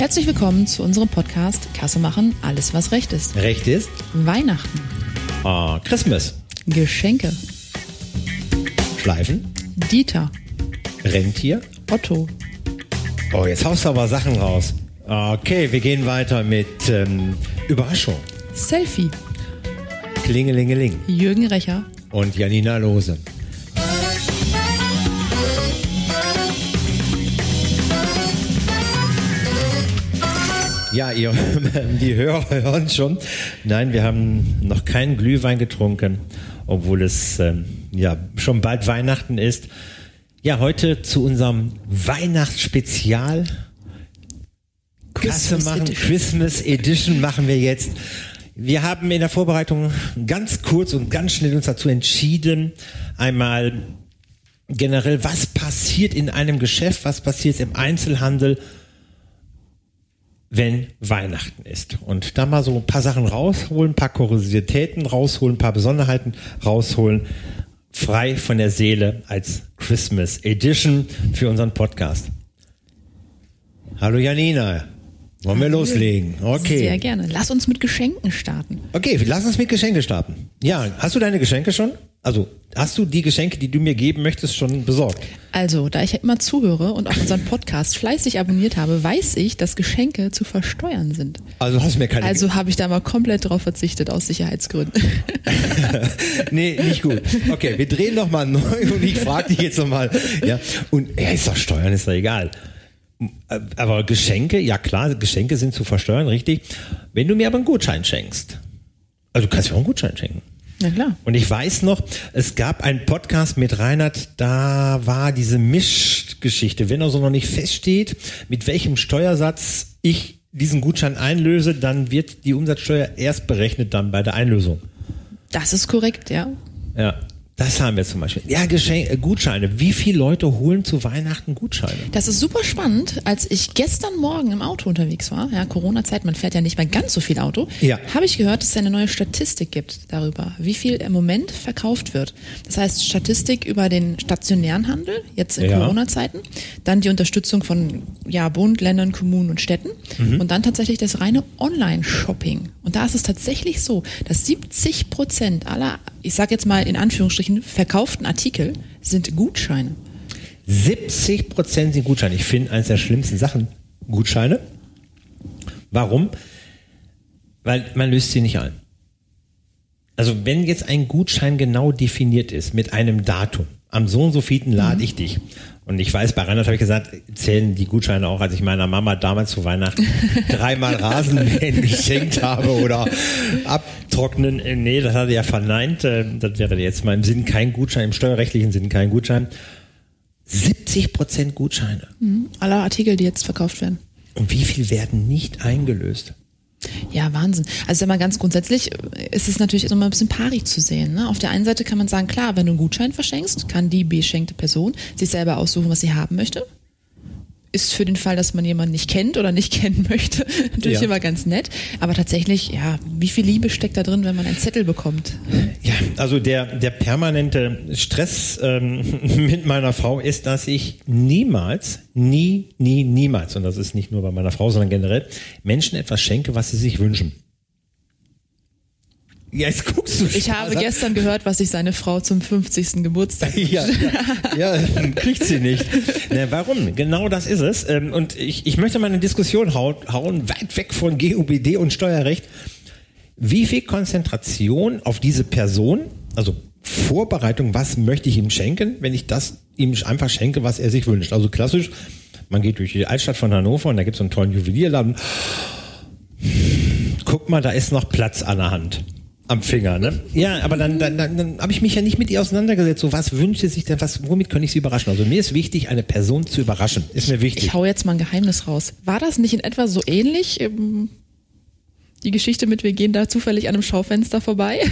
Herzlich willkommen zu unserem Podcast Kasse machen, alles was recht ist. Recht ist Weihnachten, ah, Christmas. Geschenke, Schleifen, Dieter, Rentier. Otto, Oh, jetzt haust du aber Sachen raus. Okay, wir gehen weiter mit ähm, Überraschung. Selfie, Klingelingeling. Jürgen Recher, Und Janina Lose. Ja, ihr, die Hörer hören schon. Nein, wir haben noch keinen Glühwein getrunken, obwohl es ähm, ja schon bald Weihnachten ist. Ja, heute zu unserem Weihnachtsspezial. Kasse Christmas machen, Edition. Christmas Edition machen wir jetzt. Wir haben in der Vorbereitung ganz kurz und ganz schnell uns dazu entschieden, einmal generell, was passiert in einem Geschäft, was passiert im Einzelhandel, wenn Weihnachten ist. Und da mal so ein paar Sachen rausholen, ein paar Kuriositäten rausholen, ein paar Besonderheiten rausholen, frei von der Seele als Christmas Edition für unseren Podcast. Hallo Janina. Wollen wir loslegen? Okay. Sehr gerne. Lass uns mit Geschenken starten. Okay, lass uns mit Geschenke starten. Ja, hast du deine Geschenke schon? Also, hast du die Geschenke, die du mir geben möchtest, schon besorgt? Also, da ich ja immer zuhöre und auch unseren Podcast fleißig abonniert habe, weiß ich, dass Geschenke zu versteuern sind. Also hast du mir keine Also habe ich da mal komplett drauf verzichtet aus Sicherheitsgründen. Nee, nicht gut. Okay, wir drehen noch mal neu und ich frage dich jetzt noch mal. Ja, und ja, ist doch Steuern, ist doch egal. Aber Geschenke, ja klar, Geschenke sind zu versteuern, richtig. Wenn du mir aber einen Gutschein schenkst, also du kannst mir auch einen Gutschein schenken. Na klar. Und ich weiß noch, es gab einen Podcast mit Reinhard, da war diese Mischgeschichte, wenn er so noch nicht feststeht, mit welchem Steuersatz ich diesen Gutschein einlöse, dann wird die Umsatzsteuer erst berechnet dann bei der Einlösung. Das ist korrekt, ja. Ja, das haben wir zum Beispiel. Ja, Geschenk, äh, Gutscheine. Wie viele Leute holen zu Weihnachten Gutscheine? Das ist super spannend. Als ich gestern Morgen im Auto unterwegs war, ja, Corona-Zeit, man fährt ja nicht mehr ganz so viel Auto, Ja. habe ich gehört, dass es eine neue Statistik gibt darüber, wie viel im Moment verkauft wird. Das heißt, Statistik über den stationären Handel, jetzt in Ja. Corona-Zeiten, dann die Unterstützung von ja, Bund, Ländern, Kommunen und Städten Mhm. und dann tatsächlich das reine Online-Shopping. Und da ist es tatsächlich so, dass 70 Prozent aller, ich sage jetzt mal in Anführungsstrichen, verkauften Artikel sind Gutscheine. 70 Prozent sind Gutscheine. Ich finde eines der schlimmsten Sachen Gutscheine. Warum? Weil man löst sie nicht ein. Also wenn jetzt ein Gutschein genau definiert ist mit einem Datum, am so und so vielten lade ich dich. Und ich weiß, bei Reinhard habe ich gesagt, zählen die Gutscheine auch, als ich meiner Mama damals zu Weihnachten dreimal Rasenmähen geschenkt habe oder abtrocknen. Äh, Nee, das hat er ja verneint. Äh, Das wäre jetzt mal im Sinn kein Gutschein, im steuerrechtlichen Sinn kein Gutschein. 70 Prozent Gutscheine. Aller Artikel, die jetzt verkauft werden. Und wie viel werden nicht eingelöst? Ja, Wahnsinn. Also sag mal ganz grundsätzlich äh, ist es natürlich immer ein bisschen pari zu sehen. Ne? Auf der einen Seite kann man sagen, klar, wenn du einen Gutschein verschenkst, kann die beschenkte Person sich selber aussuchen, was sie haben möchte. Ist für den Fall, dass man jemanden nicht kennt oder nicht kennen möchte, natürlich Ja. immer ganz nett. Aber tatsächlich, ja, wie viel Liebe steckt da drin, wenn man einen Zettel bekommt? Ja, also der, der permanente Stress ähm, mit meiner Frau ist, dass ich niemals, nie, nie, niemals, und das ist nicht nur bei meiner Frau, sondern generell, Menschen etwas schenke, was sie sich wünschen. Ja, jetzt guckst du Ich habe gestern gehört, was sich seine Frau zum 50. Geburtstag. Ja, ja, ja, kriegt sie nicht. Na, warum? Genau das ist es. Ähm, Und ich, ich möchte mal eine Diskussion hauen, weit weg von GUBD und Steuerrecht. Wie viel Konzentration auf diese Person, also Vorbereitung, was möchte ich ihm schenken, wenn ich das ihm einfach schenke, was er sich wünscht? Also klassisch, man geht durch die Altstadt von Hannover und da gibt es einen tollen Juwelierladen. Guck mal, da ist noch Platz an der Hand. Am Finger, ne? Ja, aber dann, dann, dann, dann habe ich mich ja nicht mit ihr auseinandergesetzt. So, was wünscht sie sich denn? Was, womit kann ich sie überraschen? Also mir ist wichtig, eine Person zu überraschen. Ist mir wichtig. Ich hau jetzt mal ein Geheimnis raus. War das nicht in etwa so ähnlich? ähm, Die Geschichte mit, wir gehen da zufällig an einem Schaufenster vorbei.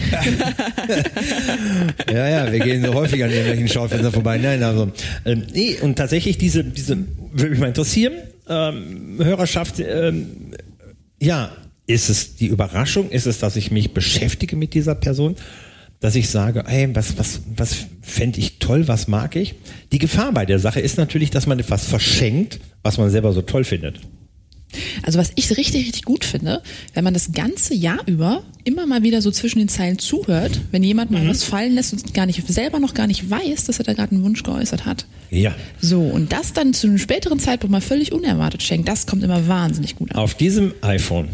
Ja, ja, wir gehen so häufig an irgendwelchen Schaufenstern vorbei. Nein, also, ähm, nee, und tatsächlich diese, diese, würde mich mal interessieren, ähm, Hörerschaft, ähm, ja, ist es die Überraschung? Ist es, dass ich mich beschäftige mit dieser Person? Dass ich sage, ey, was, was, was fände ich toll, was mag ich? Die Gefahr bei der Sache ist natürlich, dass man etwas verschenkt, was man selber so toll findet. Also was ich richtig, richtig gut finde, wenn man das ganze Jahr über immer mal wieder so zwischen den Zeilen zuhört, wenn jemand mal was fallen lässt und gar nicht selber noch gar nicht weiß, dass er da gerade einen Wunsch geäußert hat. Ja. So, und das dann zu einem späteren Zeitpunkt mal völlig unerwartet schenkt, das kommt immer wahnsinnig gut an. Auf diesem iPhone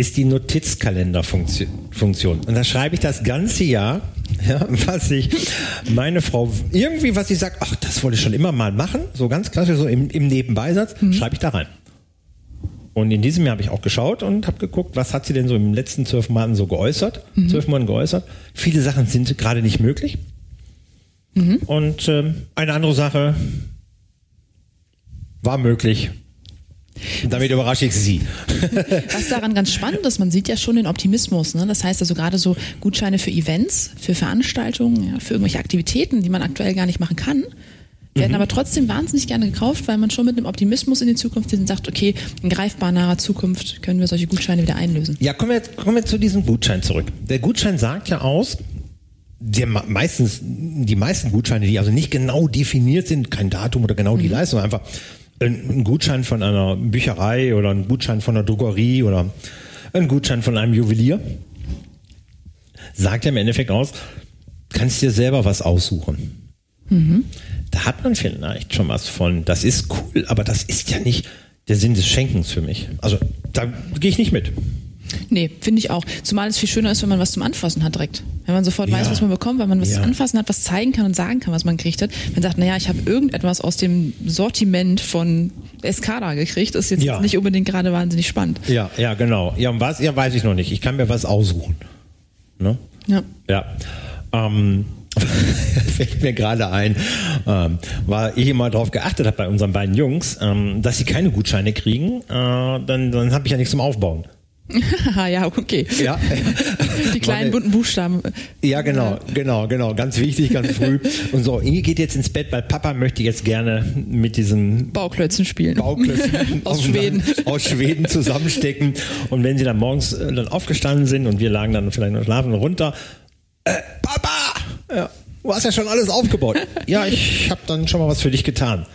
ist die Notizkalenderfunktion. Und da schreibe ich das ganze Jahr, ja, was ich meine Frau irgendwie, was sie sagt, ach, das wollte ich schon immer mal machen, so ganz klassisch, so im, im Nebenbeisatz, schreibe ich da rein. Und in diesem Jahr habe ich auch geschaut und habe geguckt, was hat sie denn so im letzten zwölf Monaten so geäußert, zwölf Monaten geäußert. Viele Sachen sind gerade nicht möglich. Und ähm, eine andere Sache war möglich. Damit überrasche ich Sie. Was daran ganz spannend ist, man sieht ja schon den Optimismus. Ne? Das heißt also gerade so Gutscheine für Events, für Veranstaltungen, ja, für irgendwelche Aktivitäten, die man aktuell gar nicht machen kann, werden aber trotzdem wahnsinnig gerne gekauft, weil man schon mit einem Optimismus in die Zukunft ist und sagt, okay, in greifbar naher Zukunft können wir solche Gutscheine wieder einlösen. Ja, kommen wir, kommen wir zu diesem Gutschein zurück. Der Gutschein sagt ja aus, der me- meistens, die meisten Gutscheine, die also nicht genau definiert sind, kein Datum oder genau die Leistung, einfach ein, ein Gutschein von einer Bücherei oder ein Gutschein von einer Drogerie oder ein Gutschein von einem Juwelier, sagt ja im Endeffekt aus, kannst dir selber was aussuchen. Da hat man vielleicht schon was von, das ist cool, aber das ist ja nicht der Sinn des Schenkens für mich. Also da gehe ich nicht mit. Nee, finde ich auch. Zumal es viel schöner ist, wenn man was zum Anfassen hat direkt. Wenn man sofort Ja. weiß, was man bekommt, weil man was Ja. zum Anfassen hat, was zeigen kann und sagen kann, was man gekriegt hat. Wenn man sagt, naja, ich habe irgendetwas aus dem Sortiment von Escada gekriegt, ist jetzt Ja. nicht unbedingt gerade wahnsinnig spannend. Ja, ja, genau. Ja, und was? Ja, weiß ich noch nicht. Ich kann mir was aussuchen. Ne? Ja. Ja. Ähm, fällt mir gerade ein, ähm, weil ich immer darauf geachtet habe bei unseren beiden Jungs, ähm, dass sie keine Gutscheine kriegen, äh, dann, dann habe ich ja nichts zum Aufbauen. Haha, ja, okay. Ja. Die kleinen bunten Buchstaben. Ja, genau, genau, genau. Ganz wichtig, ganz früh. Und so, Inge geht jetzt ins Bett, weil Papa möchte jetzt gerne mit diesem Bauklötzen spielen. Bauklötzen Aus Schweden. aus Schweden zusammenstecken. Und wenn sie dann morgens äh, dann aufgestanden sind und wir lagen dann vielleicht noch schlafen runter, äh, Papa, ja, du hast ja schon alles aufgebaut. ja, ich habe dann schon mal was für dich getan.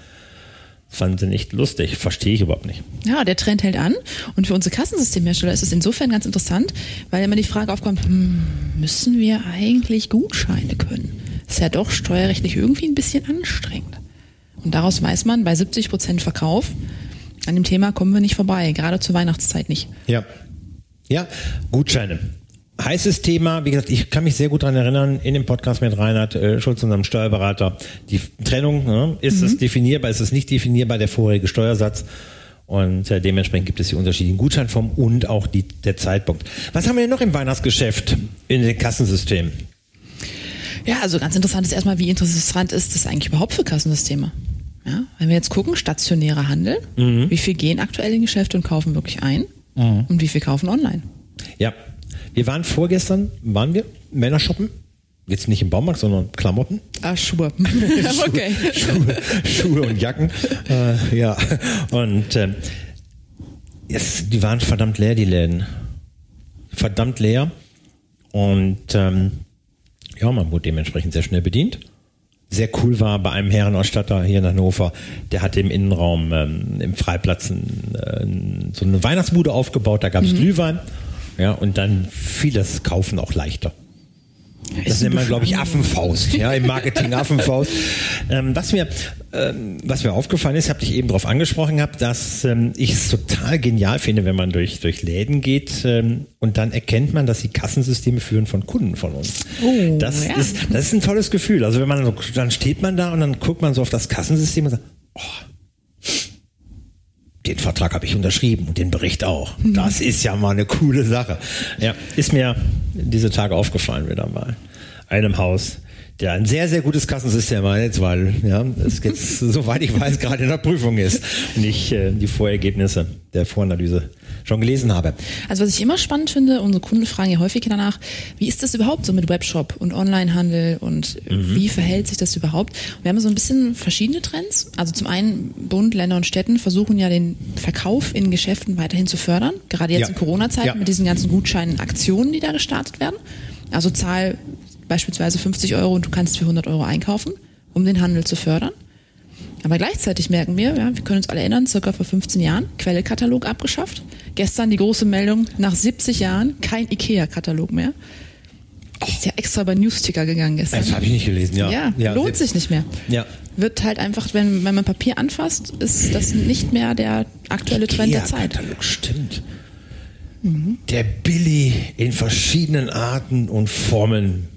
Fanden sie nicht lustig, verstehe ich überhaupt nicht. Ja, der Trend hält an. Und für unsere Kassensystemhersteller ist es insofern ganz interessant, weil immer die Frage aufkommt, hm, müssen wir eigentlich Gutscheine können? Ist ja doch steuerrechtlich irgendwie ein bisschen anstrengend. Und daraus weiß man, bei 70 Prozent Verkauf, an dem Thema kommen wir nicht vorbei, gerade zur Weihnachtszeit nicht. Ja. Ja, Gutscheine. Heißes Thema, wie gesagt, ich kann mich sehr gut daran erinnern, in dem Podcast mit Reinhard äh, Schulz, unserem Steuerberater, die Trennung, ne, ist es definierbar, ist es nicht definierbar, der vorherige Steuersatz. Und äh, dementsprechend gibt es die unterschiedlichen Gutscheinformen und auch die, der Zeitpunkt. Was haben wir denn noch im Weihnachtsgeschäft in den Kassensystemen? Ja, also ganz interessant ist erstmal, wie interessant ist das eigentlich überhaupt für Kassensysteme? Ja, wenn wir jetzt gucken, stationärer Handel, wie viel gehen aktuell in Geschäfte und kaufen wirklich ein und wie viel kaufen online? Ja, wir waren vorgestern, waren wir Männer shoppen? Jetzt nicht im Baumarkt, sondern Klamotten. Ah, Schuhe. okay. Schuhe, Schuhe und Jacken. Äh, ja. Und ähm, es, die waren verdammt leer, die Läden. Verdammt leer. Und ähm, ja, man wurde dementsprechend sehr schnell bedient. Sehr cool war bei einem Herrenausstatter hier in Hannover, der hatte im Innenraum ähm, im Freiplatz ein, äh, so eine Weihnachtsbude aufgebaut, da gab es Glühwein. Ja, und dann fiel das Kaufen auch leichter. Das nennt man, glaube ich, Affenfaust, ja, im Marketing Affenfaust. Ähm, was mir, ähm, was mir aufgefallen ist, habe ich eben darauf angesprochen gehabt, dass ähm, ich es total genial finde, wenn man durch, durch Läden geht ähm, und dann erkennt man, dass die Kassensysteme führen von Kunden von uns. Oh, das, ja. ist, das ist ein tolles Gefühl. Also wenn man so, dann steht man da und dann guckt man so auf das Kassensystem und sagt, oh, den Vertrag habe ich unterschrieben und den Bericht auch. Das ist ja mal eine coole Sache. Ja, ist mir diese Tage aufgefallen wieder mal. Einem Haus, der ein sehr, sehr gutes Kassensystem jetzt, weil ja, es jetzt, soweit ich weiß, gerade in der Prüfung ist und ich äh, die Vorergebnisse der Voranalyse schon gelesen habe. Also was ich immer spannend finde, unsere Kunden fragen ja häufig danach, wie ist das überhaupt so mit Webshop und Onlinehandel und wie verhält sich das überhaupt? Und wir haben so ein bisschen verschiedene Trends. Also zum einen Bund, Länder und Städten versuchen ja den Verkauf in Geschäften weiterhin zu fördern, gerade jetzt Ja. in Corona-Zeiten Ja. mit diesen ganzen Gutscheinen, Aktionen, die da gestartet werden. Also zahl beispielsweise 50 Euro und du kannst für 100 Euro einkaufen, um den Handel zu fördern. Aber gleichzeitig merken wir, ja, wir können uns alle erinnern, circa vor 15 Jahren, Quellekatalog abgeschafft. Gestern die große Meldung, nach 70 Jahren kein IKEA-Katalog mehr. Ist ja extra bei Newsticker gegangen gestern. Das habe ich nicht gelesen, ja. Ja, lohnt sich nicht mehr. Ja. Wird halt einfach, wenn, wenn man Papier anfasst, ist das nicht mehr der aktuelle Trend der Zeit. Katalog, stimmt. Der Billy in verschiedenen Arten und Formen.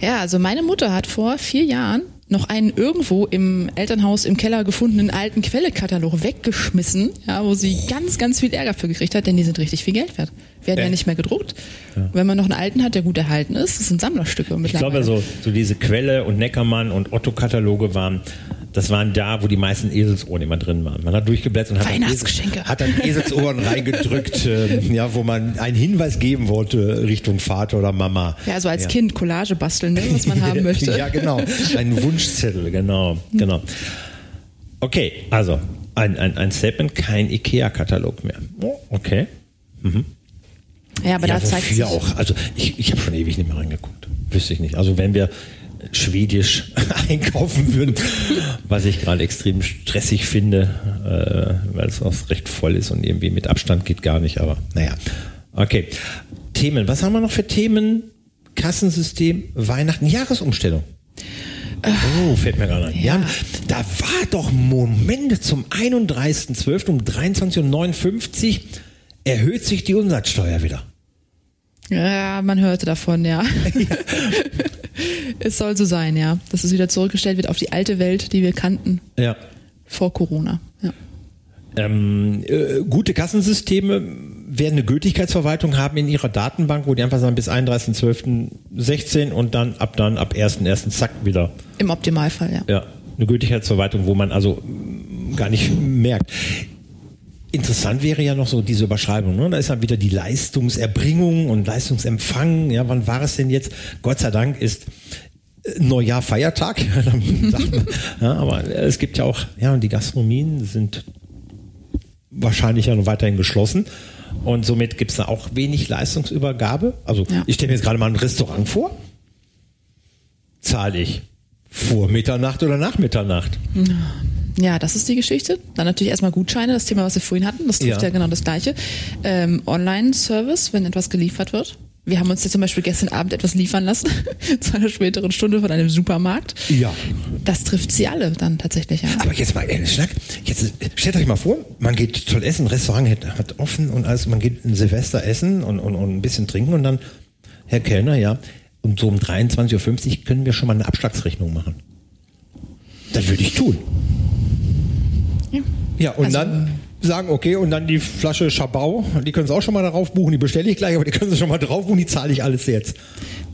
Ja, also meine Mutter hat vor vier Jahren noch einen irgendwo im Elternhaus im Keller gefundenen alten Quellekatalog weggeschmissen, ja, wo sie ganz, ganz viel Ärger für gekriegt hat, denn die sind richtig viel Geld wert. Werden ja Äh. nicht mehr gedruckt. Wenn man noch einen alten hat, der gut erhalten ist, das sind Sammlerstücke Ich mittlerweile. glaube, so, so diese Quelle und Neckermann und Otto-Kataloge waren, das waren da, wo die meisten Eselsohren immer drin waren. Man hat durchgeblättert und hat dann, Weihnachtsgeschenke. hat dann Eselsohren reingedrückt, äh, ja, wo man einen Hinweis geben wollte Richtung Vater oder Mama. ja, so als Kind Collage basteln, ne, was man haben möchte. ja, genau. Ein Wunschzettel, genau, genau. Okay, also ein, ein, ein Statement, kein IKEA-Katalog mehr. Oh, okay. Ja, aber ja, da zeigt sich, auch. Also ich, ich habe schon ewig nicht mehr reingeguckt. Wüsste ich nicht. Also wenn wir schwedisch einkaufen würden, was ich gerade extrem stressig finde, äh, weil es auch recht voll ist und irgendwie mit Abstand geht gar nicht, aber naja. Okay. Themen. Was haben wir noch für Themen? Kassensystem, Weihnachten, Jahresumstellung. Oh, fällt mir gerade ein. Ja. da war doch Momente zum 31.12. um 23.59 Uhr erhöht sich die Umsatzsteuer wieder. ja, man hörte davon, ja. es soll so sein, ja, dass es wieder zurückgestellt wird auf die alte Welt, die wir kannten Ja. vor Corona. Ja. Ähm, äh, gute Kassensysteme werden eine Gültigkeitsverwaltung haben in ihrer Datenbank, wo die einfach sagen bis 31.12.16 und dann ab dann ab 1.1. zack wieder. Im Optimalfall, ja. Ja, eine Gültigkeitsverwaltung, wo man also gar nicht merkt. Interessant wäre ja noch so diese Überschreibung. Ne? Da ist dann wieder die Leistungserbringung und Leistungsempfang. Ja, wann war es denn jetzt? Gott sei Dank ist äh, Neujahr Feiertag. Ja, aber es gibt ja auch, ja, und die Gastronomien sind wahrscheinlich ja noch weiterhin geschlossen. Und somit gibt es da auch wenig Leistungsübergabe. Also Ja. ich stelle mir jetzt gerade mal ein Restaurant vor. Zahle ich vor Mitternacht oder nach Mitternacht? Ja, das ist die Geschichte. Dann natürlich erstmal Gutscheine, das Thema, was wir vorhin hatten, das trifft Ja. ja, genau das Gleiche. Ähm, Online-Service, wenn etwas geliefert wird. Wir haben uns ja zum Beispiel gestern Abend etwas liefern lassen, zu einer späteren Stunde von einem Supermarkt. Ja. Das trifft sie alle dann tatsächlich an. Aber jetzt mal ehrlich, Schnack. Jetzt stellt euch mal vor, man geht toll essen, Restaurant hat, hat offen und alles, man geht ein Silvester essen und, und, und ein bisschen trinken und dann, Herr Kellner, ja, um so um 23.50 Uhr können wir schon mal eine Abschlagsrechnung machen. Das würde ich tun. Ja. Ja, und Also- dann sagen, okay, und dann die Flasche Schabau, die können Sie auch schon mal darauf buchen, die bestelle ich gleich, aber die können Sie schon mal drauf buchen, die zahle ich alles jetzt.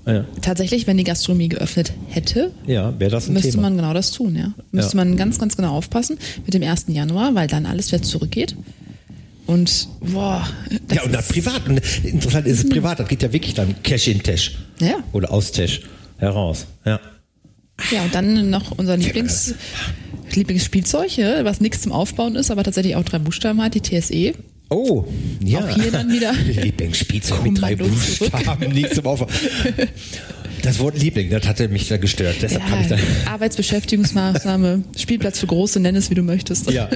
Ja, Tatsächlich, wenn die Gastronomie geöffnet hätte, ja wäre das ein müsste Thema. man genau das tun, ja. Müsste Ja. man ganz, ganz genau aufpassen mit dem 1. Januar, weil dann alles wieder zurückgeht. Und boah, das ja, und dann ist- privat. Und interessant ist es privat, das geht ja wirklich dann Cash in Tash. Ja. Oder aus Tash heraus. Ja. Ja, und dann noch unser Lieblings, Lieblingsspielzeug, ja, was nichts zum Aufbauen ist, aber tatsächlich auch drei Buchstaben hat, die. TSE. Oh, ja. Auch hier dann wieder Lieblingsspielzeug mit drei. Buchstaben, nichts zum Aufbau. Das Wort Liebling, das hatte mich da gestört. Deshalb habe ich da. Ja, Arbeitsbeschäftigungsmaßnahme, Spielplatz für Große, nenn es wie du möchtest. Ja.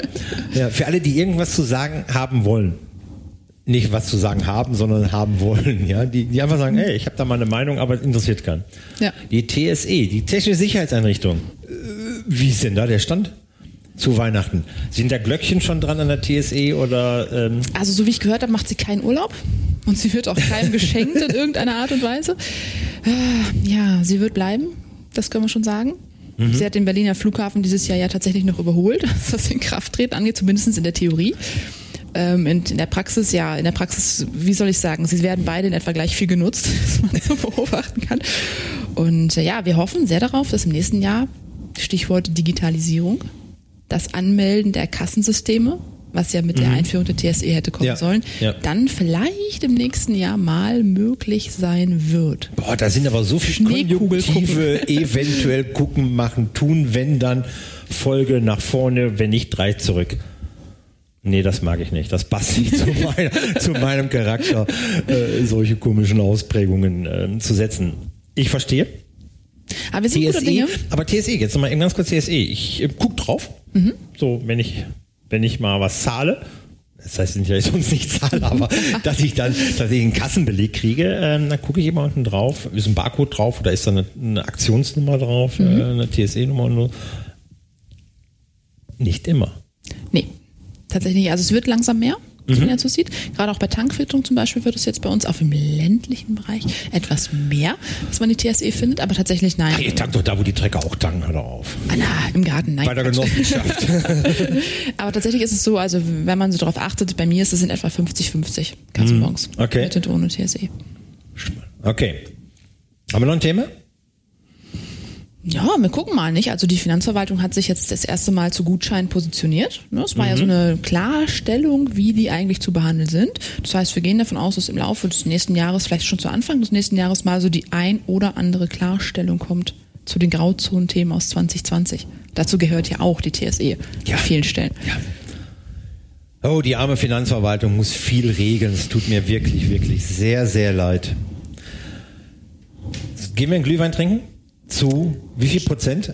ja. Für alle, die irgendwas zu sagen haben wollen. Nicht was zu sagen haben, sondern haben wollen, ja. Die, die einfach sagen, hey, ich habe da mal eine Meinung, aber es interessiert keinen. Ja. Die TSE, die Technische Sicherheitseinrichtung. Äh, Wie ist denn da der Stand? Zu Weihnachten. Sind da Glöckchen schon dran an der TSE oder ähm, Also so wie ich gehört habe, macht sie keinen Urlaub und sie wird auch keinem geschenkt in irgendeiner Art und Weise. Ah, Ja, sie wird bleiben, das können wir schon sagen. Mhm. Sie hat den Berliner Flughafen dieses Jahr ja tatsächlich noch überholt, was das in Kraft treten angeht, zumindest in der Theorie. Ähm, in, in der Praxis, ja, in der Praxis, wie soll ich sagen, sie werden beide in etwa gleich viel genutzt, was man so beobachten kann. Und äh, ja, wir hoffen sehr darauf, dass im nächsten Jahr, Stichwort Digitalisierung, das Anmelden der Kassensysteme, was ja mit der Einführung der TSE hätte kommen Mhm. Ja, sollen, ja. dann vielleicht im nächsten Jahr mal möglich sein wird. Boah, da sind aber so viele Konjunktive, eventuell gucken, machen, tun, wenn dann Folge nach vorne, wenn nicht drei zurück. Nee, das mag ich nicht. Das passt nicht zu, meiner, zu meinem Charakter, äh, solche komischen Ausprägungen äh, zu setzen. Ich verstehe. Aber wir sind TSE, Dinge. aber TSE, jetzt nochmal eben ganz kurz TSE. Ich äh, guck drauf. So, wenn ich, wenn ich mal was zahle, das heißt nicht, dass ich sonst nicht zahle, aber dass ich dann tatsächlich einen Kassenbeleg kriege, ähm, dann gucke ich immer unten drauf, ist ein Barcode drauf oder ist da eine, eine Aktionsnummer drauf, äh, eine TSE-Nummer und so. Nicht immer. Nee, tatsächlich nicht. Also es wird langsam mehr, was man jetzt so sieht. Gerade auch bei Tankfilterung zum Beispiel wird es jetzt bei uns auch im ländlichen Bereich etwas mehr, dass man die TSE findet, aber tatsächlich nein. Ach, ihr tankt doch da, wo die Trecker auch tanken, hör doch auf. Ah, na, im Garten, nein. Bei der. Genossenschaft. Aber tatsächlich ist es so, also wenn man so darauf achtet, bei mir ist es in etwa 50-50 Kassenbons. okay. Mit und ohne TSE. Okay. Haben wir noch ein Thema? Ja, wir gucken mal nicht. Also die Finanzverwaltung hat sich jetzt das erste Mal zu Gutscheinen positioniert. Ne, Es war ja so eine Klarstellung, wie die eigentlich zu behandeln sind. Das heißt, wir gehen davon aus, dass im Laufe des nächsten Jahres, vielleicht schon zu Anfang des nächsten Jahres mal so die ein oder andere Klarstellung kommt zu den Grauzonenthemen aus 2020. Dazu gehört ja auch die TSE Ja. an vielen Stellen. Oh, die arme Finanzverwaltung muss viel regeln. Es tut mir wirklich, wirklich sehr, sehr leid. Gehen wir einen Glühwein trinken? Zu wie viel Prozent?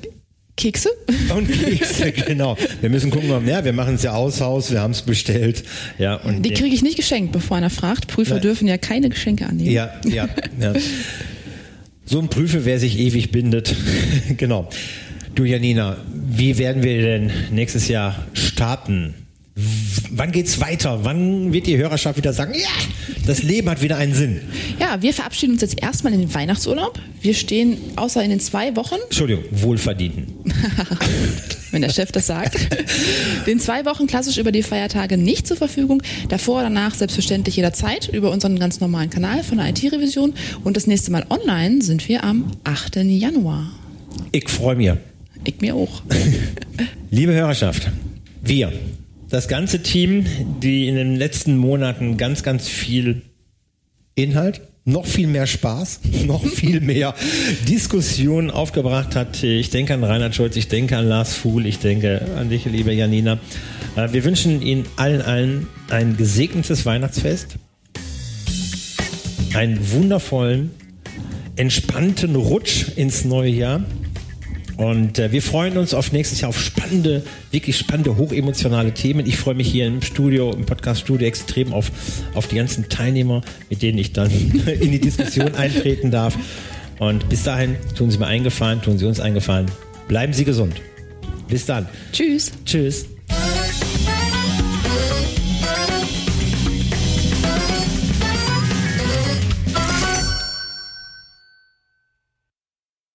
Kekse? Und Kekse, genau. Wir müssen gucken, ja, wir machen es ja aus Haus, wir haben es bestellt. Ja, und Die kriege ich nicht geschenkt, bevor einer fragt. Prüfer Nein. dürfen ja keine Geschenke annehmen. Ja, ja, ja. So ein Prüfe, wer sich ewig bindet. genau. Du Janina, wie werden wir denn nächstes Jahr starten? Wann geht's weiter? Wann wird die Hörerschaft wieder sagen, ja, das Leben hat wieder einen Sinn? Ja, wir verabschieden uns jetzt erstmal in den Weihnachtsurlaub. Wir stehen außer in den zwei Wochen, Entschuldigung, wohlverdienten. wenn der Chef das sagt, den zwei Wochen klassisch über die Feiertage nicht zur Verfügung. Davor oder danach selbstverständlich jederzeit über unseren ganz normalen Kanal von der IT-Revision. Und das nächste Mal online sind wir am 8. Januar. Ich freue mich. Ich mir auch. Liebe Hörerschaft, wir, das ganze Team, die in den letzten Monaten ganz, ganz viel Inhalt, noch viel mehr Spaß, noch viel mehr Diskussionen aufgebracht hat. Ich denke an Reinhard Scholz, ich denke an Lars Fuhl, ich denke an dich, liebe Janina. Äh, Wir wünschen Ihnen allen, allen ein gesegnetes Weihnachtsfest, einen wundervollen, entspannten Rutsch ins neue Jahr. Und äh, wir freuen uns auf nächstes Jahr auf spannende, wirklich spannende, hochemotionale Themen. Ich freue mich hier im Studio, im Podcast-Studio extrem auf, auf die ganzen Teilnehmer, mit denen ich dann in die Diskussion eintreten darf. Und bis dahin tun Sie mir eingefallen, tun Sie uns eingefallen. Bleiben Sie gesund. Bis dann. Tschüss. Tschüss.